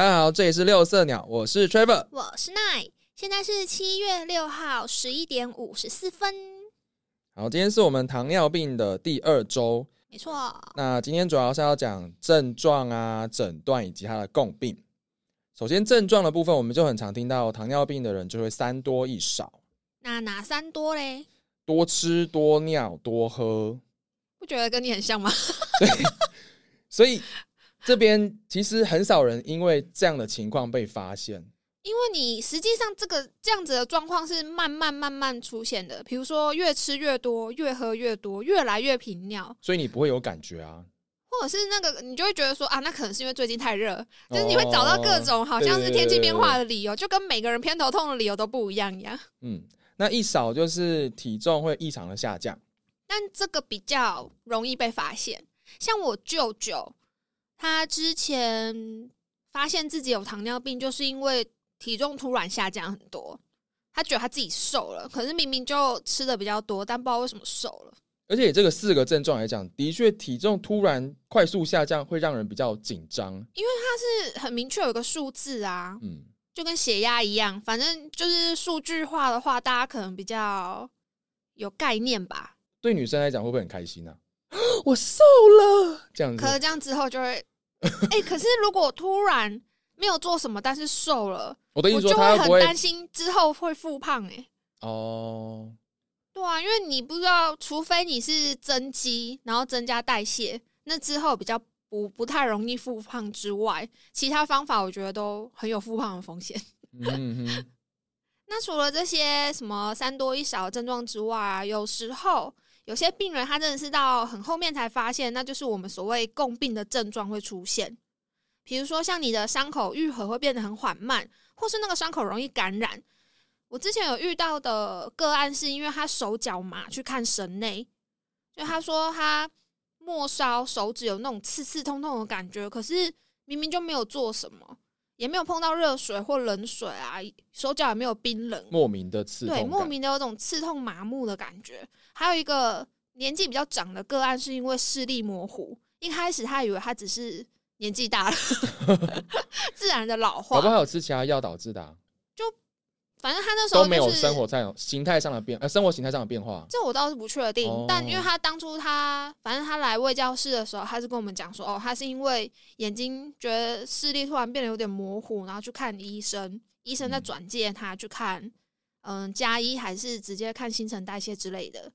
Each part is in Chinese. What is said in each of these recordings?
大家好，这里是六色鸟，我是 Trevor。我是奈，现在是七月六号十一点五十四分，好，今天是我们糖尿病的第二周。没错。那今天主要是要讲症状啊、诊断以及它的共病。首先，症状的部分，我们就很常听到糖尿病的人就会三多一少，那哪三多嘞？多吃、多尿、多喝。不觉得跟你很像吗？对，所以这边其实很少人因为这样的情况被发现。因为你实际上这个这样子的状况是慢慢慢慢出现的，比如说越吃越多，越喝越多，越来越频尿，所以你不会有感觉啊。或者是那个你就会觉得说啊，那可能是因为最近太热，就是你会找到各种好像是天气变化的理由，就跟每个人偏头痛的理由都不一样一样。嗯，那一少就是体重会异常的下降。但这个比较容易被发现，像我舅舅，他之前发现自己有糖尿病，就是因为体重突然下降很多，他觉得他自己瘦了，可是明明就吃的比较多，但不知道为什么瘦了。而且这个四个症状来讲，的确体重突然快速下降会让人比较紧张，因为它是很明确有个数字啊，嗯，就跟血压一样，反正就是数据化的话，大家可能比较有概念吧。对女生来讲会不会很开心呢？我瘦了，这样子。可是这样之后就会，哎，可是如果突然没有做什么，但是瘦了，我的意思说他很担心之后会复胖，哎，哦。对啊，因为你不知道，除非你是增肌，然后增加代谢，那之后比较不不太容易复胖之外，其他方法我觉得都很有复胖的风险。嗯哼。那除了这些什么三多一少的症状之外啊，有时候有些病人他真的是到很后面才发现，那就是我们所谓共病的症状会出现。比如说像你的伤口愈合会变得很缓慢，或是那个伤口容易感染。我之前有遇到的个案，是因为他手脚麻去看神内，就他说他末梢手指有那种刺刺痛痛的感觉，可是明明就没有做什么，也没有碰到热水或冷水啊，手脚也没有冰冷，莫名的刺痛，对，莫名的有种刺痛麻木的感觉。还有一个年纪比较长的个案，是因为视力模糊，一开始他以为他只是年纪大了，自然的老化，可不还有吃其他药导致的？反正他那时候都没有生活在形态上的变，呃，生活形态上的变化，这我倒是不确定。但因为他当初他，反正他来卫教室的时候，他是跟我们讲说，哦，他是因为眼睛觉得视力突然变得有点模糊，然后去看医生，医生再转介他去看，嗯，加一还是直接看新陈代谢之类的。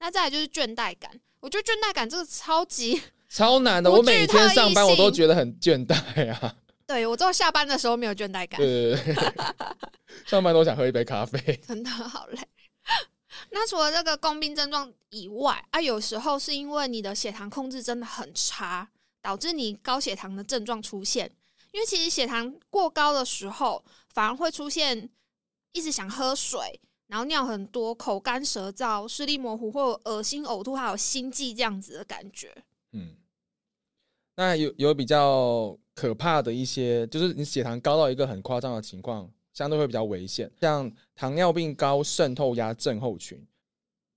那再来就是倦怠感，我觉得倦怠感这个超级超难的，我每天上班我都觉得很倦怠啊。对我到下班的时候没有倦怠感。对对对，上班都想喝一杯咖啡，真的好累。那除了这个共病症状以外啊，有时候是因为你的血糖控制真的很差，导致你高血糖的症状出现。因为其实血糖过高的时候，反而会出现一直想喝水，然后尿很多、口干舌燥、视力模糊或恶心、呕吐，还有心悸这样子的感觉。嗯，那有有比较。可怕的一些就是你血糖高到一个很夸张的情况，相对会比较危险。像糖尿病高渗透压症候群，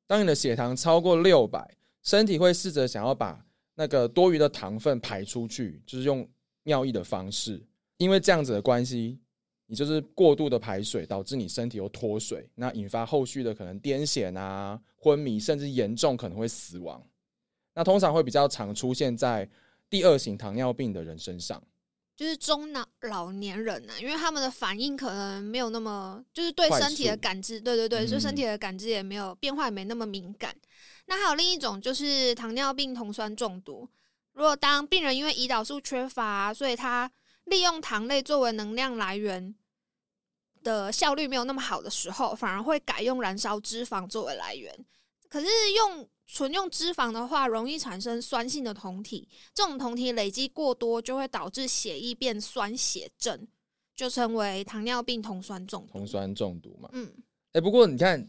当你的血糖超过六百，身体会试着想要把那个多余的糖分排出去，就是用尿液的方式。因为这样子的关系，你就是过度的排水，导致你身体又脱水，那引发后续的可能癫痫啊、昏迷，甚至严重可能会死亡。那通常会比较常出现在第二型糖尿病的人身上。就是中老老年人呢，因为他们的反应可能没有那么，就是对身体的感知，对对对，就身体的感知也没有变化，也没那么敏感。那还有另一种就是糖尿病酮酸中毒。如果当病人因为胰岛素缺乏，所以他利用糖类作为能量来源的效率没有那么好的时候，反而会改用燃烧脂肪作为来源。可是用纯用脂肪的话，容易产生酸性的酮体，这种酮体累积过多，就会导致血液变酸血症，就称为糖尿病酮酸中毒。酮酸中毒嘛，嗯，哎，不过你看，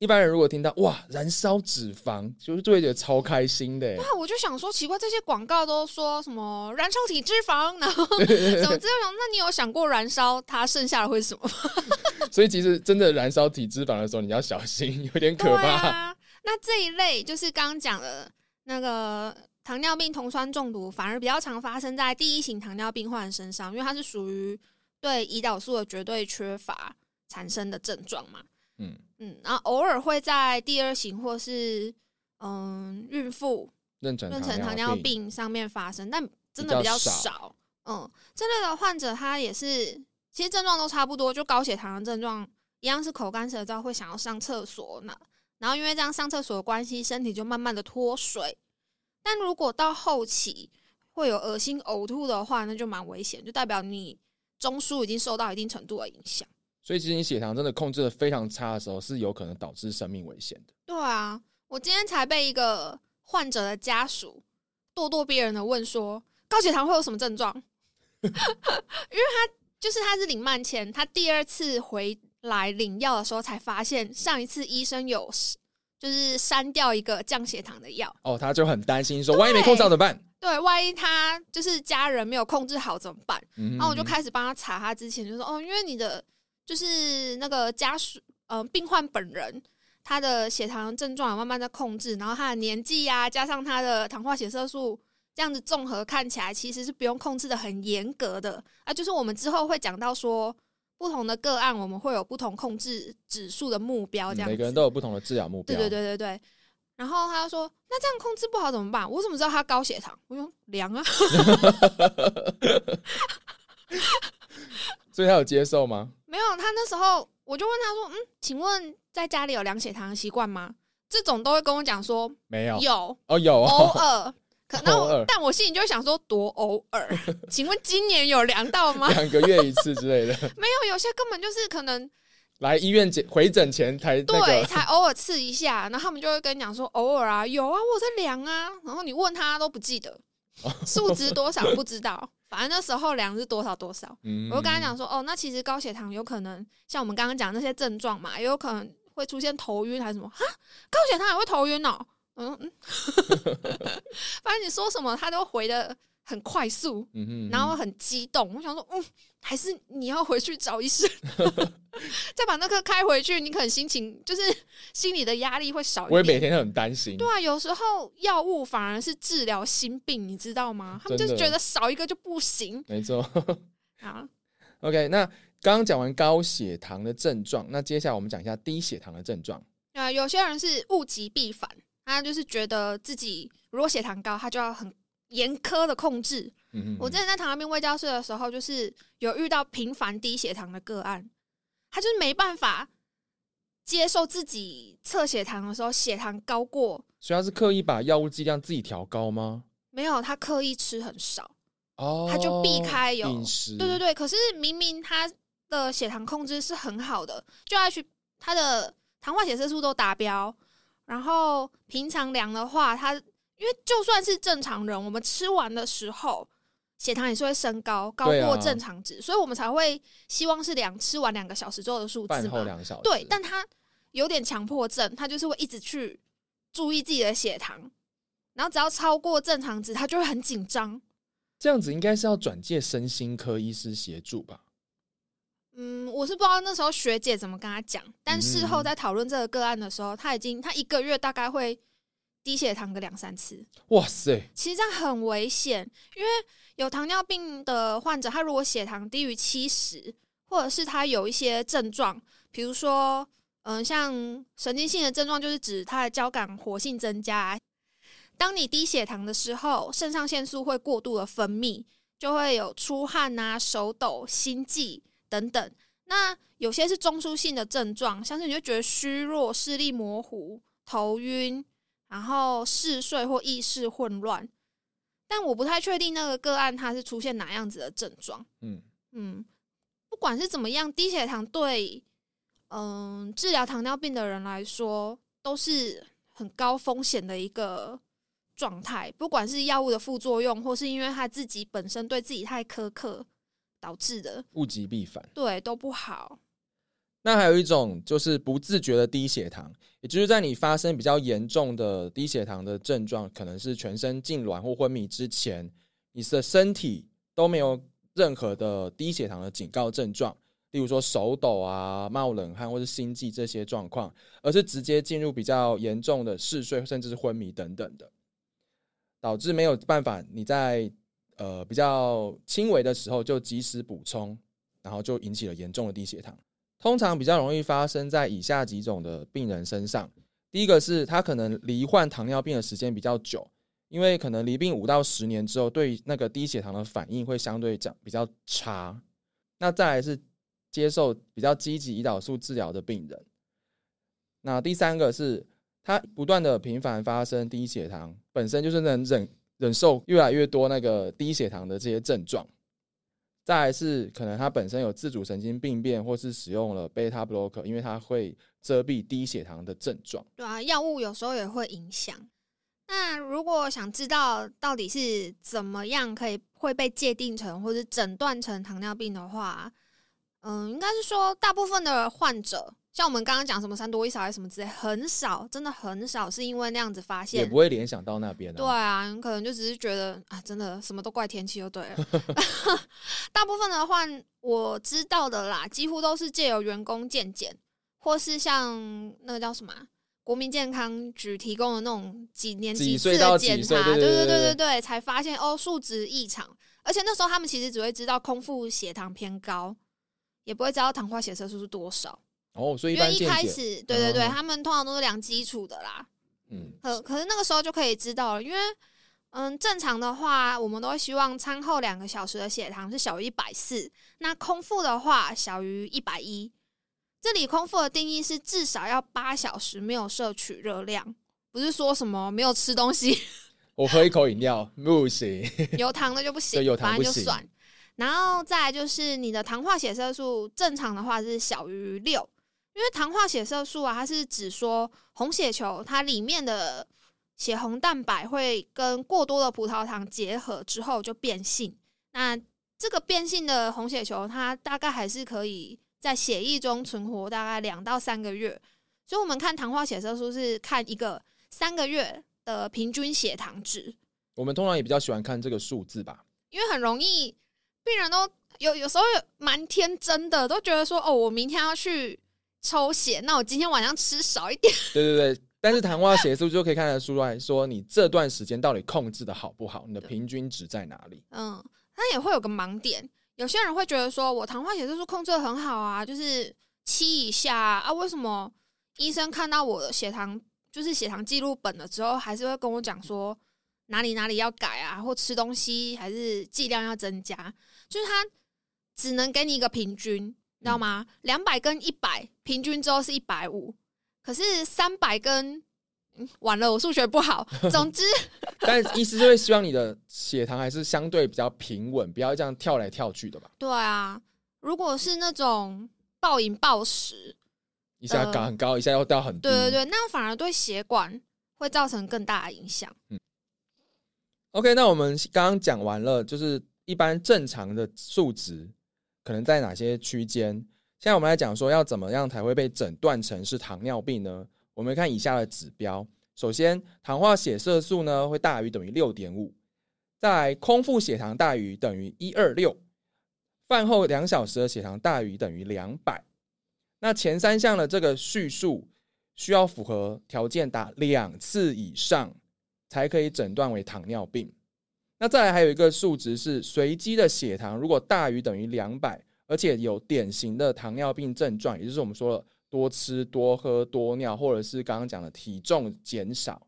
一般人如果听到哇，燃烧脂肪，就是就会觉得超开心的。那我就想说，奇怪，这些广告都说什么燃烧体脂肪，然后 怎么这样？那你有想过燃烧它剩下的会是什么？所以其实真的燃烧体脂肪的时候，你要小心，有点可怕。那这一类就是刚刚讲的那个糖尿病酮酸中毒反而比较常发生在第一型糖尿病患身上，因为它是属于对胰岛素的绝对缺乏产生的症状嘛。嗯嗯，然后偶尔会在第二型或是嗯孕妇妊娠糖尿病上面发生，但真的比较少。嗯，这类的患者他也是，其实症状都差不多，就高血糖的症状一样是口干舌燥，会想要上厕所呢。然后因为这样上厕所的关系，身体就慢慢的脱水。但如果到后期会有恶心呕吐的话，那就蛮危险，就代表你中枢已经受到一定程度的影响。所以其实你血糖真的控制的非常差的时候，是有可能导致生命危险的。对啊，我今天才被一个患者的家属咄咄逼人的问说，高血糖会有什么症状？因为他就是他是领慢签，他第二次回来领药的时候才发现，上一次医生有。就是删掉一个降血糖的药哦，他就很担心说，万一没控制好怎么办？对，万一他就是家人没有控制好怎么办？然后我就开始帮他查，他之前就说哦，因为你的就是那个家属，嗯，病患本人他的血糖症状有慢慢在控制，然后他的年纪呀，加上他的糖化血色素这样子综合看起来，其实是不用控制的很严格的啊。就是我们之后会讲到说。不同的个案，我们会有不同控制指数的目标，这样每个人都有不同的治疗目标。对对对对对。然后他就说：“那这样控制不好怎么办？我怎么知道他高血糖？”我说：“量啊。”所以他有接受吗？没有。他那时候我就问他说：“嗯，请问在家里有量血糖的习惯吗？”这种都会跟我讲说：“没有。”有哦，有偶尔。那但我心里就想说多偶尔，请问今年有量到吗？两个月一次之类的，没有，有些根本就是可能来医院检回诊前才对，才偶尔刺一下，然后他们就会跟你讲说偶尔啊，有啊，我在量啊，然后你问他都不记得。数值多少不知道，反正那时候量是多少多少，我就跟他讲说哦，那其实高血糖有可能像我们刚刚讲那些症状嘛，也有可能会出现头晕还是什么。啊？高血糖也会头晕哦。嗯嗯，反正你说什么他都回的很快速，嗯嗯然后很激动。我想说，嗯，还是你要回去找医生，再把那个开回去。你可能心情就是心里的压力会少一点。我每天都很担心。对啊，有时候药物反而是治疗心病，你知道吗？他们就是觉得少一个就不行。没错。好，OK，那刚刚讲完高血糖的症状，那接下来我们讲一下低血糖的症状。啊，有些人是物极必反。他就是觉得自己如果血糖高，他就要很严苛的控制。我之前在糖尿病卫教室的时候，就是有遇到频繁低血糖的个案，他就是没办法接受自己测血糖的时候血糖高过。所以他是刻意把药物剂量自己调高吗？没有，他刻意吃很少哦，他就避开有饮食。对对对，可是明明他的血糖控制是很好的，就要去他的糖化血色素都达标。然后平常量的话，它因为就算是正常人，我们吃完的时候血糖也是会升高，高过正常值，所以我们才会希望是量吃完两个小时之后的数字嘛。两小时。对，但他有点强迫症，他就是会一直去注意自己的血糖，然后只要超过正常值，他就会很紧张。这样子应该是要转介身心科医师协助吧。嗯，我是不知道那时候学姐怎么跟他讲，但事后在讨论这个个案的时候，他已经他一个月大概会低血糖个两三次。哇塞，其实这样很危险，因为有糖尿病的患者，他如果血糖低于七十，或者是他有一些症状，比如说，嗯，像神经性的症状，就是指他的交感活性增加。当你低血糖的时候，肾上腺素会过度的分泌，就会有出汗啊、手抖、心悸。等等，那有些是中枢性的症状，像是你就觉得虚弱、视力模糊、头晕，然后嗜睡或意识混乱。但我不太确定那个个案它是出现哪样子的症状。嗯嗯，不管是怎么样，低血糖对嗯治疗糖尿病的人来说都是很高风险的一个状态，不管是药物的副作用，或是因为他自己本身对自己太苛刻。导致的物极必反，对都不好。那还有一种就是不自觉的低血糖，也就是在你发生比较严重的低血糖的症状，可能是全身痉挛或昏迷之前，你的身体都没有任何的低血糖的警告症状，例如说手抖啊、冒冷汗或是心悸这些状况，而是直接进入比较严重的嗜睡甚至是昏迷等等的。导致没有办法你在呃比较轻微的时候就及时补充，然后就引起了严重的低血糖。通常比较容易发生在以下几种的病人身上。第一个是他可能罹患糖尿病的时间比较久，因为可能罹病五到十年之后，对那个低血糖的反应会相对讲比较差。那再来是接受比较积极胰岛素治疗的病人。那第三个是他不断的频繁发生低血糖，本身就是能忍忍受越来越多那个低血糖的这些症状。再是可能他本身有自主神经病变，或是使用了贝塔 blocker，因为它会遮蔽低血糖的症状。对啊，药物有时候也会影响。那如果想知道到底是怎么样可以会被界定成或者诊断成糖尿病的话，嗯，应该是说大部分的患者。像我们刚刚讲什么三多一少还是什么之类，很少，真的很少，是因为那样子发现，也不会联想到那边。对啊，你可能就只是觉得啊，真的什么都怪天气就对了。大部分的话，我知道的啦，几乎都是借由员工健检，或是像那个叫什么国民健康局提供的那种几年几次的检查，对对对对对，才发现哦数值异常。而且那时候他们其实只会知道空腹血糖偏高，也不会知道糖化血色素是多少。哦，所以因为一开始，对对对，他们通常都是量基础的啦。嗯，可可是那个时候就可以知道了，因为嗯，正常的话，我们都会希望餐后两个小时的血糖是小于一百四，那空腹的话小于一百一。这里空腹的定义是至少要八小时没有摄取热量，不是说什么没有吃东西。我喝一口饮料不行，有糖的就不行，有糖就算。然后再就是你的糖化血色素正常的话是小于六。因为糖化血色素啊，它是指说红血球它里面的血红蛋白会跟过多的葡萄糖结合之后就变性。那这个变性的红血球，它大概还是可以在血液中存活大概两到三个月。所以，我们看糖化血色素是看一个三个月的平均血糖值。我们通常也比较喜欢看这个数字吧，因为很容易病人都有有时候蛮天真的，都觉得说哦，我明天要去。抽血，那我今天晚上吃少一点。对对对，但是糖化血素就可以看得出来说，你这段时间到底控制的好不好，你的平均值在哪里？嗯，那也会有个盲点，有些人会觉得说我糖化血色素控制的很好啊，就是七以下啊，为什么医生看到我的血糖就是血糖记录本了之后，还是会跟我讲说哪里哪里要改啊，或吃东西还是剂量要增加，就是他只能给你一个平均。知道吗？两百跟一百平均之后是一百五，可是三百跟完了，我数学不好。总之，但意思就是希望你的血糖还是相对比较平稳，不要这样跳来跳去的吧？对啊，如果是那种暴饮暴食，一下高很高，一下又掉很低，对对对，那反而对血管会造成更大的影响。嗯，OK，那我们刚刚讲完了，就是一般正常的数值。可能在哪些区间？现在我们来讲说，要怎么样才会被诊断成是糖尿病呢？我们看以下的指标：首先，糖化血色素呢会大于等于六点五；再来，空腹血糖大于等于一二六；饭后两小时的血糖大于等于两百。那前三项的这个叙述需要符合条件达两次以上，才可以诊断为糖尿病。那再来还有一个数值是随机的血糖，如果大于等于两百，而且有典型的糖尿病症状，也就是我们说了多吃多喝多尿，或者是刚刚讲的体重减少，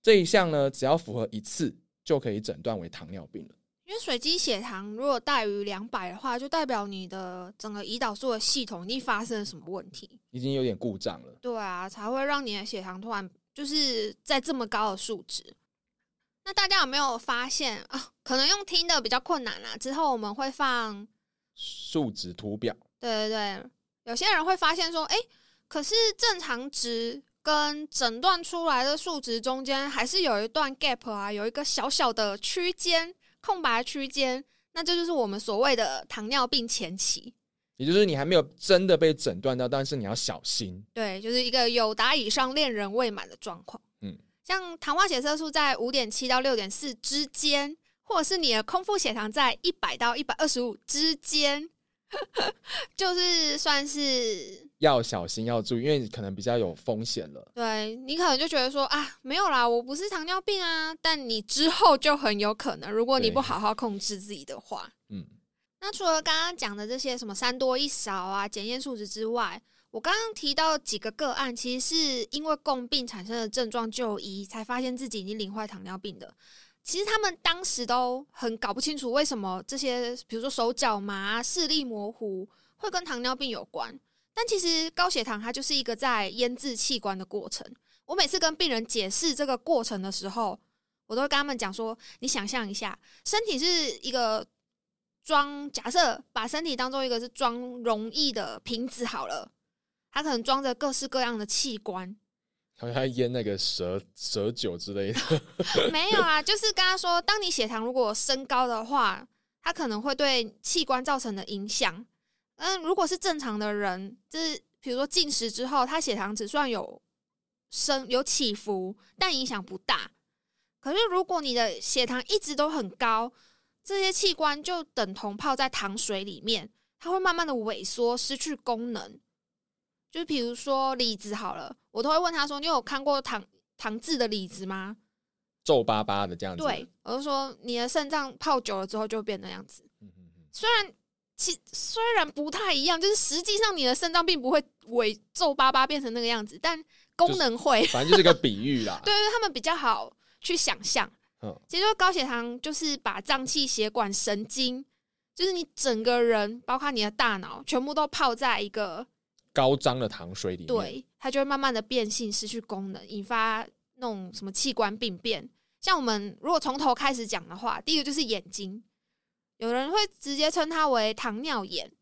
这一项呢，只要符合一次就可以诊断为糖尿病了。因为随机血糖如果大于两百的话，就代表你的整个胰岛素的系统已经发生了什么问题，已经有点故障了。对啊，才会让你的血糖突然就是在这么高的数值。那大家有没有发现啊？可能用听的比较困难啦。之后我们会放数值图表。对对对，有些人会发现说，哎，可是正常值跟诊断出来的数值中间还是有一段 gap 啊，有一个小小的区间，空白区间。那这就是我们所谓的糖尿病前期，也就是你还没有真的被诊断到，但是你要小心。对，就是一个有达以上恋人未满的状况。像糖化血色素在五点七到六点四之间，或者是你的空腹血糖在一百到一百二十五之间，就是算是要小心要注意，因为可能比较有风险了。对你可能就觉得说啊，没有啦，我不是糖尿病啊，但你之后就很有可能，如果你不好好控制自己的话，嗯。那除了刚刚讲的这些什么三多一少啊，检验数值之外，我刚刚提到几个个案，其实是因为共病产生的症状就医，才发现自己已经领坏糖尿病的。其实他们当时都很搞不清楚为什么这些，比如说手脚麻、视力模糊，会跟糖尿病有关。但其实高血糖它就是一个在腌制器官的过程。我每次跟病人解释这个过程的时候，我都会跟他们讲说：你想象一下，身体是一个装，假设把身体当做一个是装容易的瓶子好了，它可能装着各式各样的器官。好像腌那个蛇蛇酒之类的，没有啊，就是跟他说，当你血糖如果升高的话，它可能会对器官造成的影响。嗯，如果是正常的人，就是比如说进食之后，他血糖只算有升有起伏，但影响不大。可是如果你的血糖一直都很高，这些器官就等同泡在糖水里面，它会慢慢的萎缩，失去功能。就比如说李子好了，我都会问他说：“你有看过糖糖制的李子吗？”皱巴巴的这样子。对，我就说你的肾脏泡久了之后就变那样子。虽然其虽然不太一样，就是实际上你的肾脏并不会萎皱巴巴变成那个样子，但功能会。反正就是个比喻啦。对对，他们比较好去想象。嗯，其实高血糖就是把脏器、血管、神经，就是你整个人，包括你的大脑，全部都泡在一个。高张的糖水里面，对它就会慢慢的变性，失去功能，引发那种什么器官病变。像我们如果从头开始讲的话，第一个就是眼睛，有人会直接称它为糖尿眼，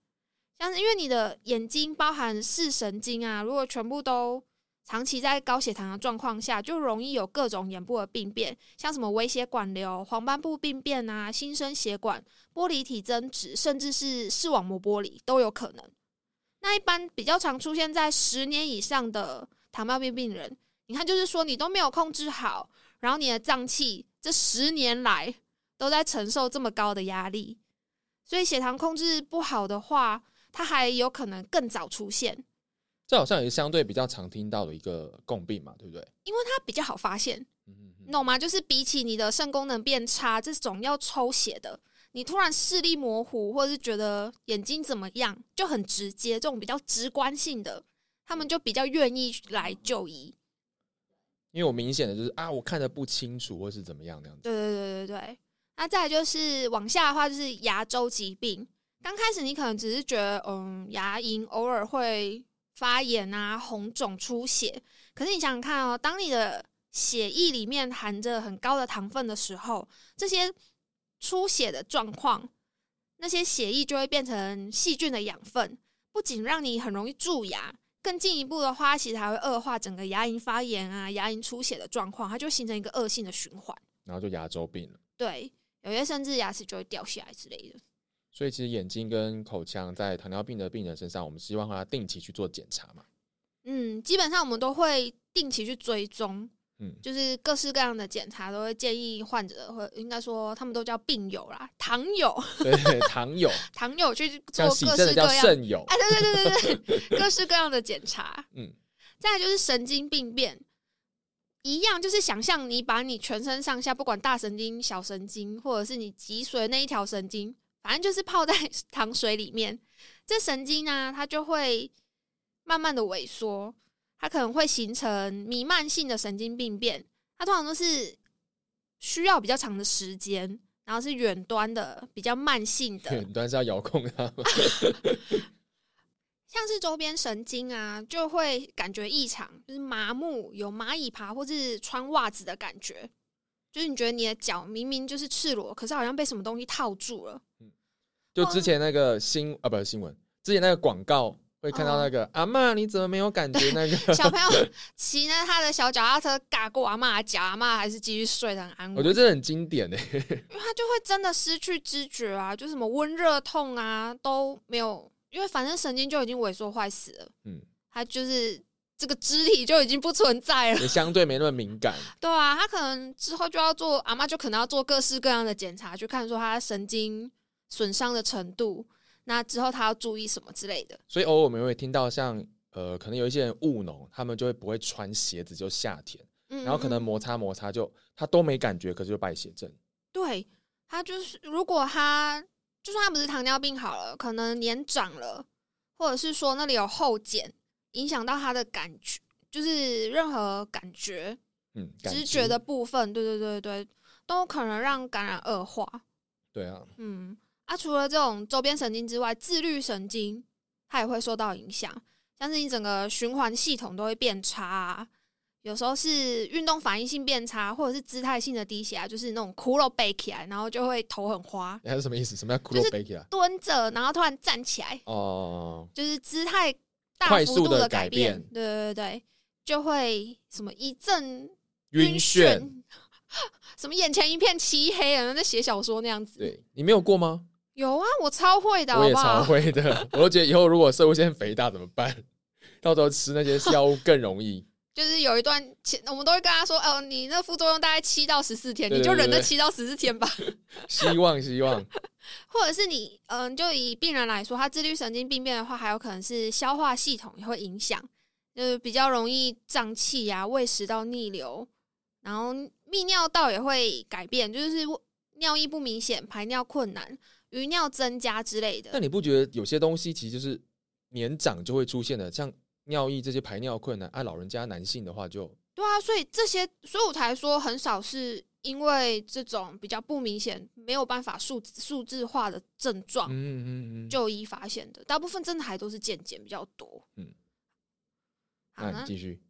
像是因为你的眼睛包含视神经啊，如果全部都长期在高血糖的状况下，就容易有各种眼部的病变，像什么微血管瘤、黄斑部病变啊、新生血管、玻璃体增殖，甚至是视网膜剥离都有可能。那一般比较常出现在十年以上的糖尿病病人，你看，就是说你都没有控制好，然后你的脏器这十年来都在承受这么高的压力，所以血糖控制不好的话，它还有可能更早出现。这好像也是相对比较常听到的一个共病嘛，对不对？因为它比较好发现，你懂吗？就是比起你的肾功能变差这种要抽血的。你突然视力模糊，或者是觉得眼睛怎么样，就很直接，这种比较直观性的，他们就比较愿意来就医。因为我明显的就是啊，我看的不清楚，或是怎么样那样子。对对对对对。那再就是往下的话，就是牙周疾病。刚开始你可能只是觉得，嗯，牙龈偶尔会发炎啊、红肿、出血。可是你想想看哦，当你的血液里面含着很高的糖分的时候，这些。出血的状况，那些血液就会变成细菌的养分，不仅让你很容易蛀牙，更进一步的话，其实还会恶化整个牙龈发炎啊、牙龈出血的状况，它就形成一个恶性的循环，然后就牙周病了。对，有些甚至牙齿就会掉下来之类的。所以，其实眼睛跟口腔在糖尿病的病人身上，我们希望他定期去做检查嘛。嗯，基本上我们都会定期去追踪。嗯，就是各式各样的检查都会建议患者，或应该说他们都叫病友啦，糖友，对，糖友，糖友去做各式各样，哎，对对对对对，各式各样的检查。嗯，再就是神经病变，一样就是想象你把你全身上下，不管大神经、小神经，或者是你脊髓那一条神经，反正就是泡在 糖水里面，这神经呢，它就会慢慢的萎缩。它可能会形成弥漫性的神经病变，它通常都是需要比较长的时间，然后是远端的比较慢性的。远端是要遥控它吗？像是周边神经啊，就会感觉异常，就是麻木，有蚂蚁爬或是穿袜子的感觉，就是你觉得你的脚明明就是赤裸，可是好像被什么东西套住了。嗯，就之前那个新啊，不是新闻，之前那个广告。会看到那个阿妈，你怎么没有感觉？那个小朋友 骑着他的小脚踏车，嘎过阿妈的脚，阿妈还是继续睡得很安稳。我觉得这很经典诶，因为他就会真的失去知觉啊，就什么温热痛啊都没有，因为反正神经就已经萎缩坏死了。嗯，他就是这个肢体就已经不存在了，也相对没那么敏感。对啊，他可能之后就要做阿妈，就可能要做各式各样的检查，去看说他神经损伤的程度。那之后他要注意什么之类的。所以偶尔我们会听到像呃，可能有一些人务农，他们就会不会穿鞋子就下田，然后可能摩擦摩擦就他都没感觉，可是就败血症。对他就是如果他就算他不是糖尿病好了，可能年长了，或者是说那里有后茧，影响到他的感觉，就是任何感觉。嗯，直觉的部分，对对对对，都可能让感染恶化。对啊，嗯啊，除了这种周边神经之外，自律神经它也会受到影响，像是你整个循环系统都会变差。有时候是运动反应性变差，或者是姿态性的低血压，就是那种骷髅背起来，然后就会头很花。还是什么意思？什么叫骷髅背起来？蹲着，然后突然站起来。哦，就是姿态大幅度的改变。对对对对，就会什么一阵。晕眩，什么眼前一片漆黑，好像在写小说那样子。对你没有过吗？有啊，我超会的，我也超会的。我都觉得以后如果射腺肥大怎么办？到时候吃那些药物更容易。就是有一段前，我们都会跟他说：“哦，你那副作用大概七到十四天，你就忍那七到十四天吧。”希望希望，或者是你嗯，就以病人来说，他自律神经病变的话，还有可能是消化系统也会影响，就是比较容易胀气呀，胃食道逆流。然后泌尿道也会改变，就是尿意不明显、排尿困难、余尿增加之类的。但你不觉得有些东西其实就是年长就会出现的，像尿意这些排尿困难，啊老人家男性的话就对啊，所以这些，所以我才说很少是因为这种比较不明显、没有办法数数字化的症状，嗯嗯嗯，就医发现的，大部分真的还都是渐渐比较多。嗯，好，那继续。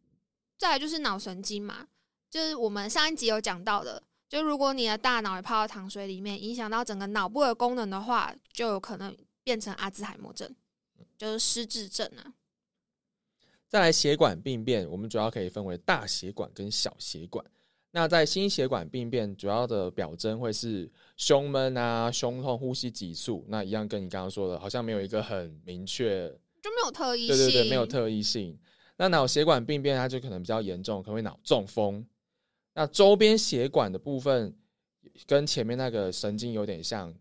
再来就是脑神经嘛。就是我们上一集有讲到的，就如果你的大脑也泡到糖水里面，影响到整个脑部的功能的话，就有可能变成阿兹海默症，就是失智症啊。再来血管病变，我们主要可以分为大血管跟小血管。那在心血管病变，主要的表征会是胸闷啊、胸痛、呼吸急促。那一样跟你刚刚说的，好像没有一个很明确，就没有特异性。对对对，没有特异性。那脑血管病变，它就可能比较严重，可能会脑中风。那周边血管的部分跟前面那个神经有点像，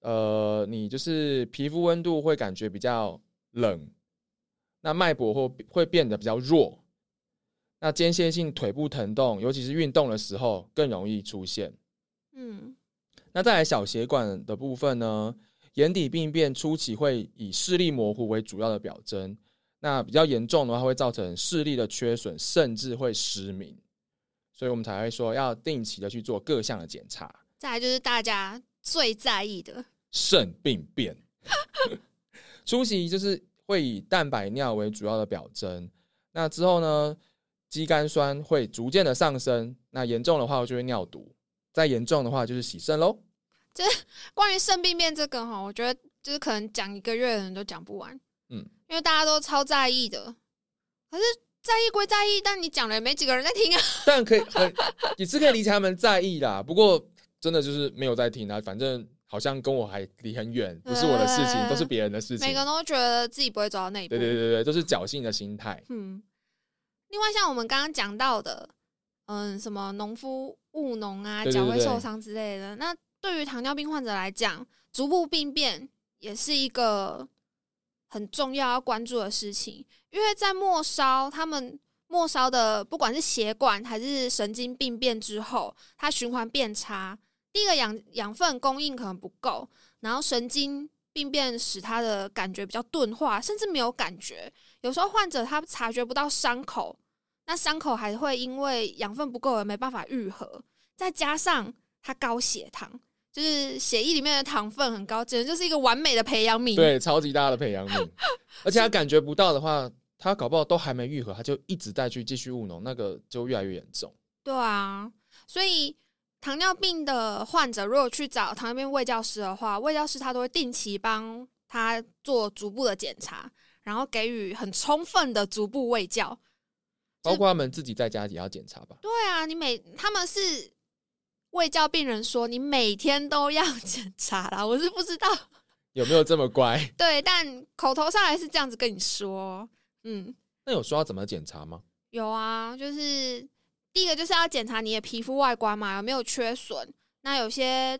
呃，你就是皮肤温度会感觉比较冷，那脉搏会会变得比较弱，那间歇性腿部疼痛，尤其是运动的时候更容易出现。嗯，那再来小血管的部分呢，眼底病变初期会以视力模糊为主要的表征，那比较严重的话会造成视力的缺损，甚至会失明。所以我们才会说要定期的去做各项的检查。再来就是大家最在意的肾病变，初期就是会以蛋白尿为主要的表征。那之后呢，肌酐酸会逐渐的上升。那严重的话就会尿毒，再严重的话就是洗肾喽。这关于肾病变这个哈，我觉得就是可能讲一个月的人都讲不完。嗯，因为大家都超在意的，可是。在意归在意，但你讲了也没几个人在听啊。但可以很也是可以理解他们在意啦。不过真的就是没有在听啊。反正好像跟我还离很远，不是我的事情，都是别人的事情。每个人都觉得自己不会走到那一步。对对对对，都是侥幸的心态。嗯。另外，像我们刚刚讲到的，嗯，什么农夫务农啊，脚会受伤之类的。那对于糖尿病患者来讲，足部病变也是一个。很重要要关注的事情，因为在末梢，他们末梢的不管是血管还是神经病变之后，它循环变差。第一个养养分供应可能不够，然后神经病变使他的感觉比较钝化，甚至没有感觉。有时候患者他察觉不到伤口，那伤口还会因为养分不够而没办法愈合，再加上他高血糖。就是血液里面的糖分很高，简直就是一个完美的培养皿。对，超级大的培养皿。而且他感觉不到的话，他搞不好都还没愈合，他就一直在去继续务农，那个就越来越严重。对啊，所以糖尿病的患者如果去找糖尿病卫教师的话，卫教师他都会定期帮他做足部的检查，然后给予很充分的足部卫教，包括他们自己在家也要检查吧。对啊，你每他们是。未教病人说：“你每天都要检查啦。” 我是不知道有没有这么乖。对，但口头上还是这样子跟你说。嗯，那有说要怎么检查吗？有啊，就是第一个就是要检查你的皮肤外观嘛，有没有缺损。那有些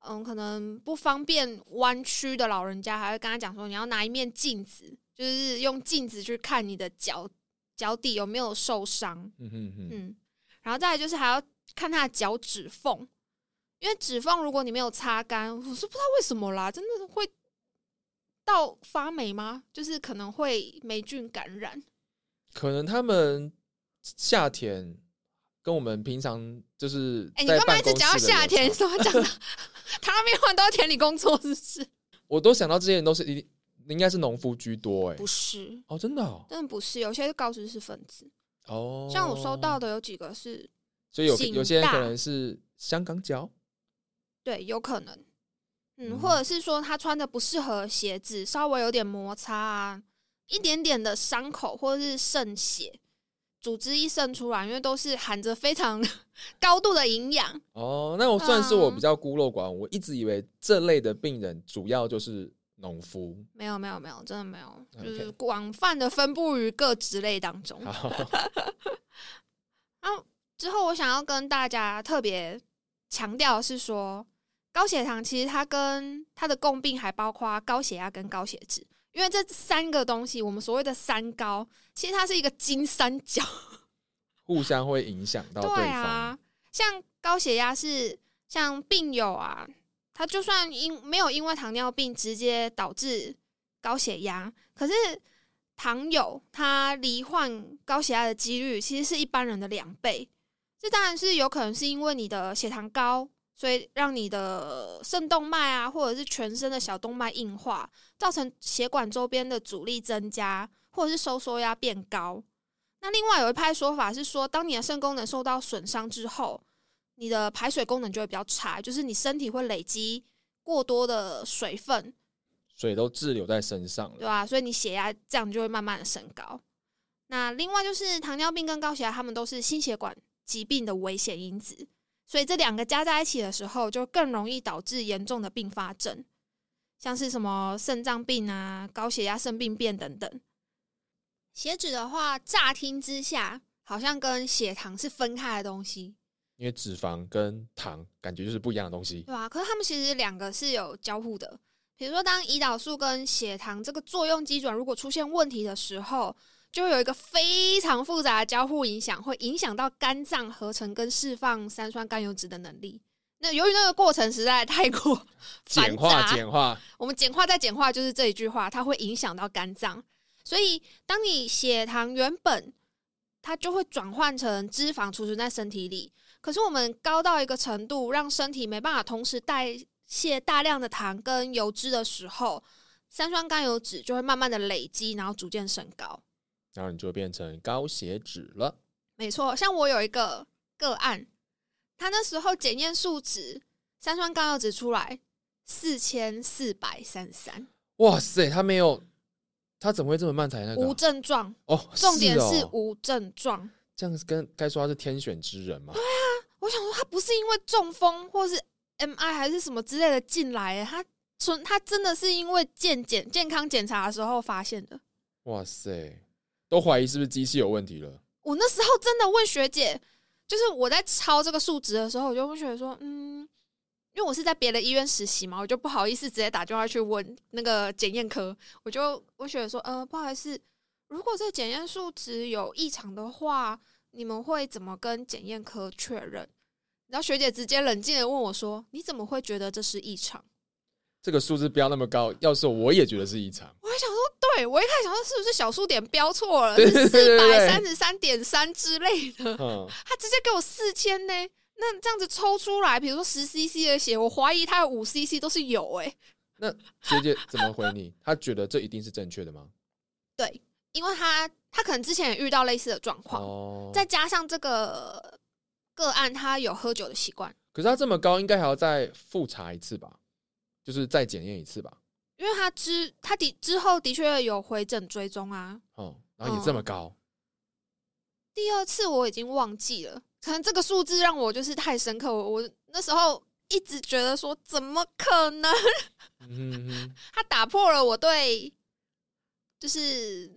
嗯，可能不方便弯曲的老人家，还会跟他讲说，你要拿一面镜子，就是用镜子去看你的脚脚底有没有受伤。嗯嗯嗯。然后再来就是还要看他的脚趾缝，因为指缝如果你没有擦干，我是不知道为什么啦，真的会到发霉吗？就是可能会霉菌感染。可能他们夏天跟我们平常就是，哎，你干嘛一直讲到夏天？什么讲到？他那边换都要田里工作，是不是？我都想到这些人都是一应该是农夫居多，哎，不是哦，真的，真的不是，有些是高知识分子哦。像我收到的有几个是，所以有有些人可能是香港脚，对，有可能，嗯，或者是说他穿的不适合鞋子，稍微有点摩擦啊，一点点的伤口或者是渗血。组织一渗出来，因为都是含着非常 高度的营养。哦，那我算是我比较孤陋寡闻，我一直以为这类的病人主要就是农夫。没有，没有，没有，真的没有，就是广泛的分布于各职类当中。然后 之后，我想要跟大家特别强调是说，高血糖其实它跟它的共病还包括高血压跟高血脂。因为这三个东西，我们所谓的三高，其实它是一个金三角，互相会影响到对方。像高血压是像病友啊，他就算因没有因为糖尿病直接导致高血压，可是糖友他罹患高血压的几率其实是一般人的两倍。这当然是有可能是因为你的血糖高。所以让你的肾动脉啊，或者是全身的小动脉硬化，造成血管周边的阻力增加，或者是收缩压变高。那另外有一派说法是说，当你的肾功能受到损伤之后，你的排水功能就会比较差，就是你身体会累积过多的水分，水都滞留在身上了，对吧？所以你血压这样就会慢慢的升高。那另外就是糖尿病跟高血压，他们都是心血管疾病的危险因子。所以这两个加在一起的时候，就更容易导致严重的并发症，像是什么肾脏病啊、高血压肾病变等等。血脂的话，乍听之下好像跟血糖是分开的东西，因为脂肪跟糖感觉就是不一样的东西，对吧？可是他们其实两个是有交互的。比如说，当胰岛素跟血糖这个作用机转如果出现问题的时候，就有一个非常复杂的交互影响，会影响到肝脏合成跟释放三酸甘油脂的能力。那由于那个过程实在太过 简化，简化，我们简化再简化，就是这一句话，它会影响到肝脏。所以，当你血糖原本它就会转换成脂肪储存在身体里，可是我们高到一个程度，让身体没办法同时代谢大量的糖跟油脂的时候，三酸甘油脂就会慢慢的累积，然后逐渐升高。然后你就变成高血脂了。没错，像我有一个个案，他那时候检验数值三酸甘油脂出来四千四百三十三。哇塞，他没有，他怎么会这么慢才那个？无症状哦，重点是无症状。这样子跟该说他是天选之人吗？对啊，我想说他不是因为中风或是 MI 还是什么之类的进来，他纯他真的是因为健检健康检查的时候发现的。哇塞！都怀疑是不是机器有问题了？我那时候真的问学姐，就是我在抄这个数值的时候，我就问学姐说：“嗯，因为我是在别的医院实习嘛，我就不好意思直接打电话去问那个检验科，我就问学姐说：‘呃，不好意思，如果这检验数值有异常的话，你们会怎么跟检验科确认？’然后学姐直接冷静的问我说：‘你怎么会觉得这是异常？’这个数字不要那么高，要是我也觉得是异常。我还想说，对我一开始想说是不是小数点标错了，是四百三十三点三之类的。嗯，他直接给我四千呢，那这样子抽出来，比如说十 CC 的血，我怀疑他有五 CC 都是有哎。那学姐怎么回你？他觉得这一定是正确的吗？对，因为他他可能之前也遇到类似的状况，再加上这个个案他有喝酒的习惯，可是他这么高，应该还要再复查一次吧？就是再检验一次吧，因为他之他的之后的确有回诊追踪啊，哦，然后也这么高。第二次我已经忘记了，可能这个数字让我就是太深刻，我我那时候一直觉得说怎么可能？嗯，他打破了我对就是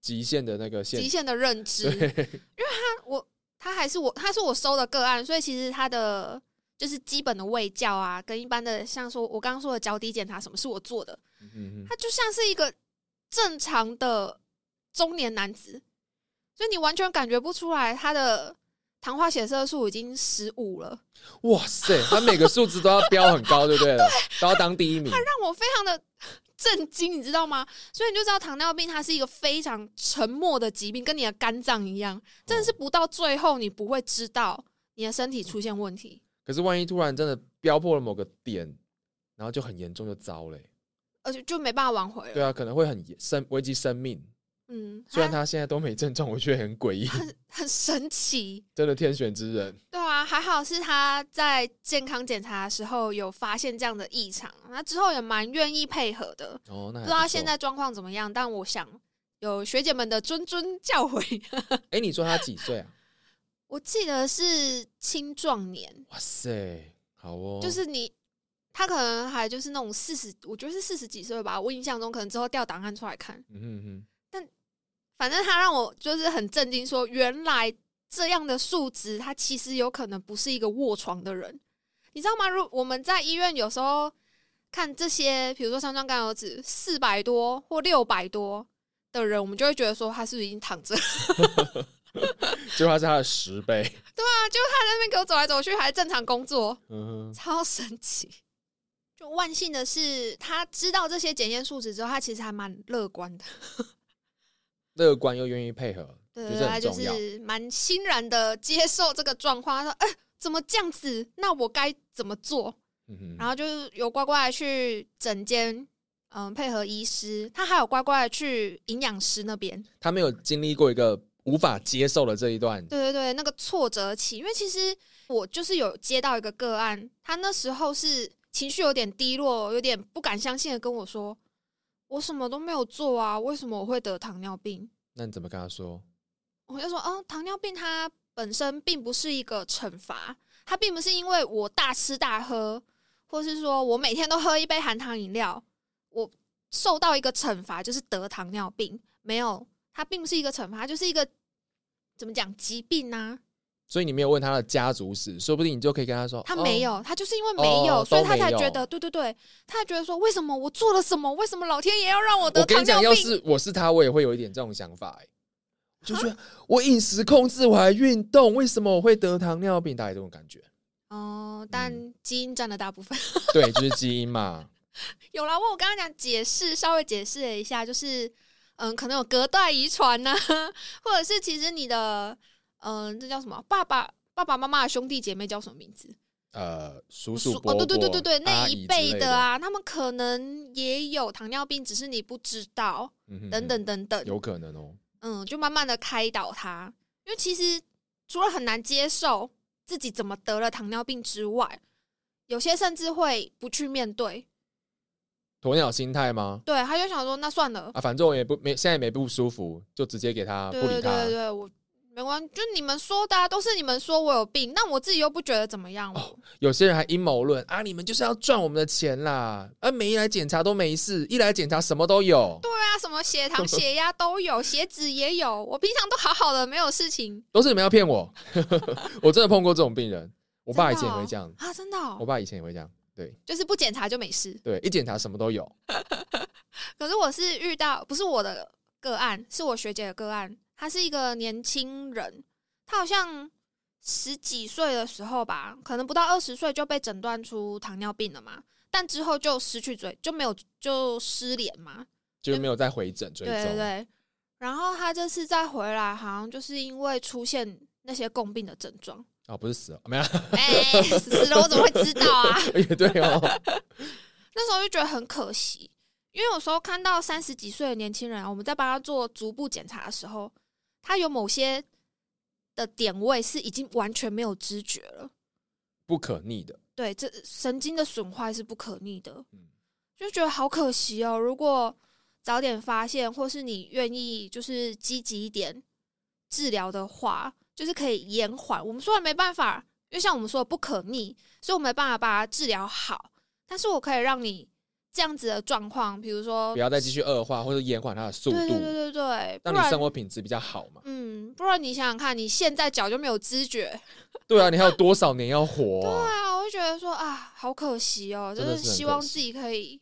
极限的那个极限的认知，因为他我他还是我他是我收的个案，所以其实他的。就是基本的胃教啊，跟一般的像说我刚刚说的脚底检查，什么是我做的，他就像是一个正常的中年男子，所以你完全感觉不出来他的糖化血色素已经十五了。哇塞，他每个数值都要标很高，对不对？都要当第一名。他让我非常的。震惊，你知道吗？所以你就知道糖尿病它是一个非常沉默的疾病，跟你的肝脏一样，真的是不到最后你不会知道你的身体出现问题。可是万一突然真的飙破了某个点，然后就很严重，就糟了，而且就没办法挽回了。对啊，可能会很生危及生命。嗯，虽然他现在都没症状，我觉得很诡异，很很神奇，真的天选之人。对啊，还好是他在健康检查的时候有发现这样的异常，那之后也蛮愿意配合的。哦，那不知道现在状况怎么样，但我想有学姐们的谆谆教诲。哎，你说他几岁啊？我记得是青壮年。哇塞，好哦，就是你，他可能还就是那种四十，我觉得是四十几岁吧。我印象中可能之后调档案出来看。嗯哼哼。反正他让我就是很震惊，说原来这样的数值，他其实有可能不是一个卧床的人，你知道吗？如我们在医院有时候看这些，比如说三酸甘油酯四百多或六百多的人，我们就会觉得说他是不是已经躺着？就他是他的十倍。对啊，就他在那边给我走来走去，还正常工作，嗯，超神奇。就万幸的是，他知道这些检验数值之后，他其实还蛮乐观的。乐观又愿意配合，对，他就是蛮欣然的接受这个状况。他说：“哎，怎么这样子？那我该怎么做？”然后就是有乖乖的去诊间，嗯，配合医师。他还有乖乖的去营养师那边。他没有经历过一个无法接受的这一段。对对对，那个挫折期。因为其实我就是有接到一个个案，他那时候是情绪有点低落，有点不敢相信的跟我说。我什么都没有做啊，为什么我会得糖尿病？那你怎么跟他说？我就说，哦，糖尿病它本身并不是一个惩罚，它并不是因为我大吃大喝，或是说我每天都喝一杯含糖饮料，我受到一个惩罚就是得糖尿病。没有，它并不是一个惩罚，就是一个怎么讲疾病呢？所以你没有问他的家族史，说不定你就可以跟他说，他没有，他就是因为没有，所以他才觉得，对对对，他才觉得说，为什么我做了什么？为什么老天爷要让我得糖尿病？我跟你讲，要是我是他，我也会有一点这种想法，哎，就觉得我饮食控制，我还运动，为什么我会得糖尿病？大概这种感觉。哦，但基因占了大部分。对，就是基因嘛。有啦，我我刚刚讲解释，稍微解释了一下，就是嗯，可能有隔代遗传呢，或者是其实你的。嗯，这叫什么？爸爸、爸爸妈妈的兄弟姐妹叫什么名字？呃，叔叔、哦，对对对对对，那一辈的啊，他们可能也有糖尿病，只是你不知道，等等等等，有可能哦。嗯，就慢慢的开导他，因为其实除了很难接受自己怎么得了糖尿病之外，有些甚至会不去面对，鸵鸟心态吗？对，他就想说，那算了啊，反正我也不没现在也没不舒服，就直接给他不理他。对对对，我。没关系就你们说的，都是你们说我有病，那我自己又不觉得怎么样。哦，有些人还阴谋论啊，你们就是要赚我们的钱啦，啊，每一来检查都没事，一来检查什么都有。对啊，什么血糖、血压都有，血脂也有，我平常都好好的，没有事情。都是你们要骗我，我真的碰过这种病人。我爸以前也会这样啊，真的。我爸以前也会这样，对，就是不检查就没事。对，一检查什么都有。可是我是遇到不是我的个案，是我学姐的个案。她是一个年轻人，她好像十几岁的时候吧，可能不到二十岁就被诊断出糖尿病了嘛。但之后就失去追，就没有就失联嘛，就没有再回诊追踪。对对。然后他这次再回来，好像就是因为出现那些共病的症状。啊，不是死了，没有。哎，死了，我怎么会知道啊？也对哦。那时候就觉得很可惜，因为有时候看到三十几岁的年轻人，我们在帮他做足部检查的时候。他有某些的点位是已经完全没有知觉了，不可逆的。对，这神经的损坏是不可逆的。嗯，就觉得好可惜哦。如果早点发现，或是你愿意就是积极一点治疗的话，就是可以延缓。我们说的没办法，因为像我们说的不可逆，所以我没办法把它治疗好。但是我可以让你。这样子的状况，比如说不要再继续恶化，或者延缓它的速度，对对对对，让你生活品质比较好嘛。嗯，不然你想想看，你现在脚就没有知觉，对啊，你还有多少年要活？对啊，我就觉得说啊，好可惜哦，就是希望自己可以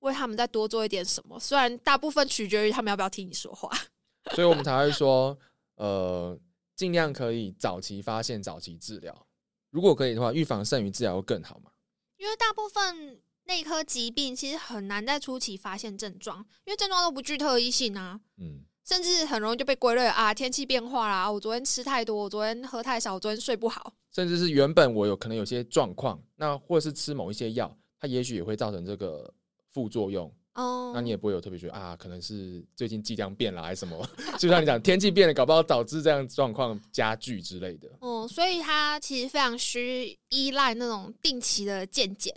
为他们再多做一点什么。虽然大部分取决于他们要不要听你说话，所以我们才会说，呃，尽量可以早期发现、早期治疗。如果可以的话，预防胜于治疗会更好嘛？因为大部分内科疾病其实很难在初期发现症状，因为症状都不具特异性啊。嗯。甚至很容易就被归类啊，天气变化啦，我昨天吃太多，我昨天喝太少，我昨天睡不好。甚至是原本我有可能有些状况，那或者是吃某一些药，它也许也会造成这个副作用哦。那你也不会有特别觉得啊，可能是最近剂量变了还是什么？就像你讲天气变了，搞不好导致这样状况加剧之类的。哦，所以它其实非常需依赖那种定期的健检。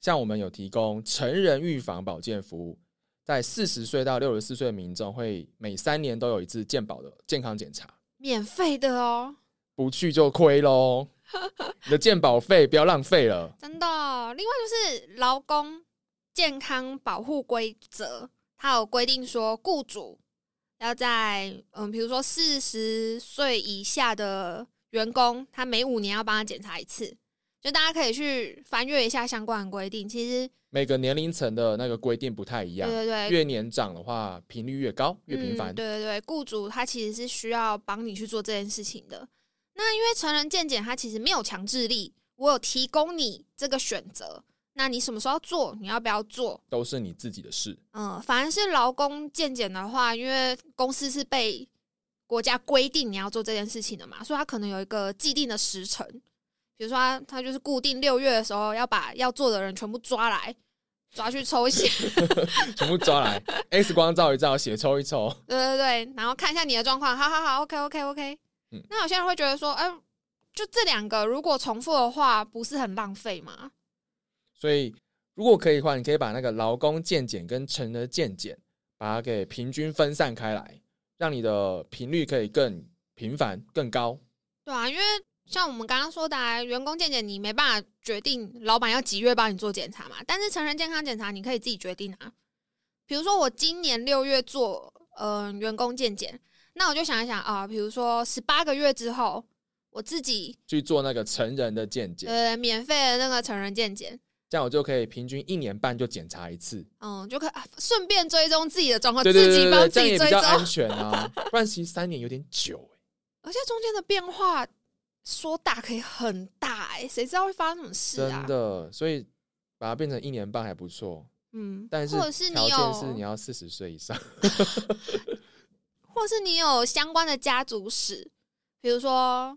像我们有提供成人预防保健服务。在四十岁到六十四岁的民众会每三年都有一次健保的健康检查，免费的哦，不去就亏喽。你的健保费不要浪费了，真的。另外就是劳工健康保护规则，它有规定说，雇主要在嗯，比如说四十岁以下的员工，他每五年要帮他检查一次。就大家可以去翻阅一下相关的规定，其实。每个年龄层的那个规定不太一样，对对对，越年长的话频率越高，越频繁。对对对，雇主他其实是需要帮你去做这件事情的。那因为成人健检，它其实没有强制力，我有提供你这个选择，那你什么时候做，你要不要做，都是你自己的事。嗯，反而是劳工健检的话，因为公司是被国家规定你要做这件事情的嘛，所以他可能有一个既定的时程。比如说，他他就是固定六月的时候要把要做的人全部抓来，抓去抽血，全部抓来，X 光照一照，血抽一抽，对对对，然后看一下你的状况，好好好，OK OK OK。嗯，那有些人会觉得说，哎，就这两个如果重复的话，不是很浪费吗？所以如果可以的话，你可以把那个劳工健检跟成人健检，把它给平均分散开来，让你的频率可以更频繁、更高。对啊，因为。像我们刚刚说的，员工健检你没办法决定老板要几月帮你做检查嘛？但是成人健康检查你可以自己决定啊。比如说我今年六月做呃员工健检，那我就想一想啊，比如说十八个月之后我自己去做那个成人的健检，呃，免费的那个成人健检，这样我就可以平均一年半就检查一次，嗯，就可以顺便追踪自己的状况，自己帮自己追踪，安全啊。不然其实三年有点久而且中间的变化。说大可以很大哎，谁知道会发生什么事啊？真的，所以把它变成一年半还不错。嗯，但是或者是条件是你要四十岁以上，或是你有相关的家族史，比如说，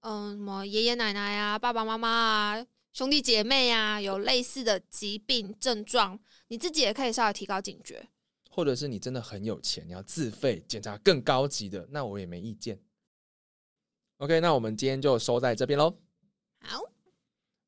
嗯，什么爷爷奶奶啊、爸爸妈妈啊、兄弟姐妹啊，有类似的疾病症状，你自己也可以稍微提高警觉。或者是你真的很有钱，你要自费检查更高级的，那我也没意见。OK，那我们今天就收在这边喽。好，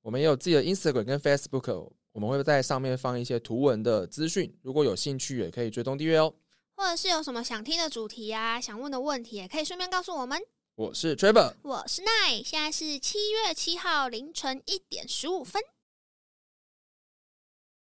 我们也有自己的 Instagram 跟 Facebook，我们会在上面放一些图文的资讯。如果有兴趣，也可以追踪订阅哦。或者是有什么想听的主题呀，想问的问题，也可以顺便告诉我们。我是 Trevor，我是奈，现在是七月七号凌晨一点十五分。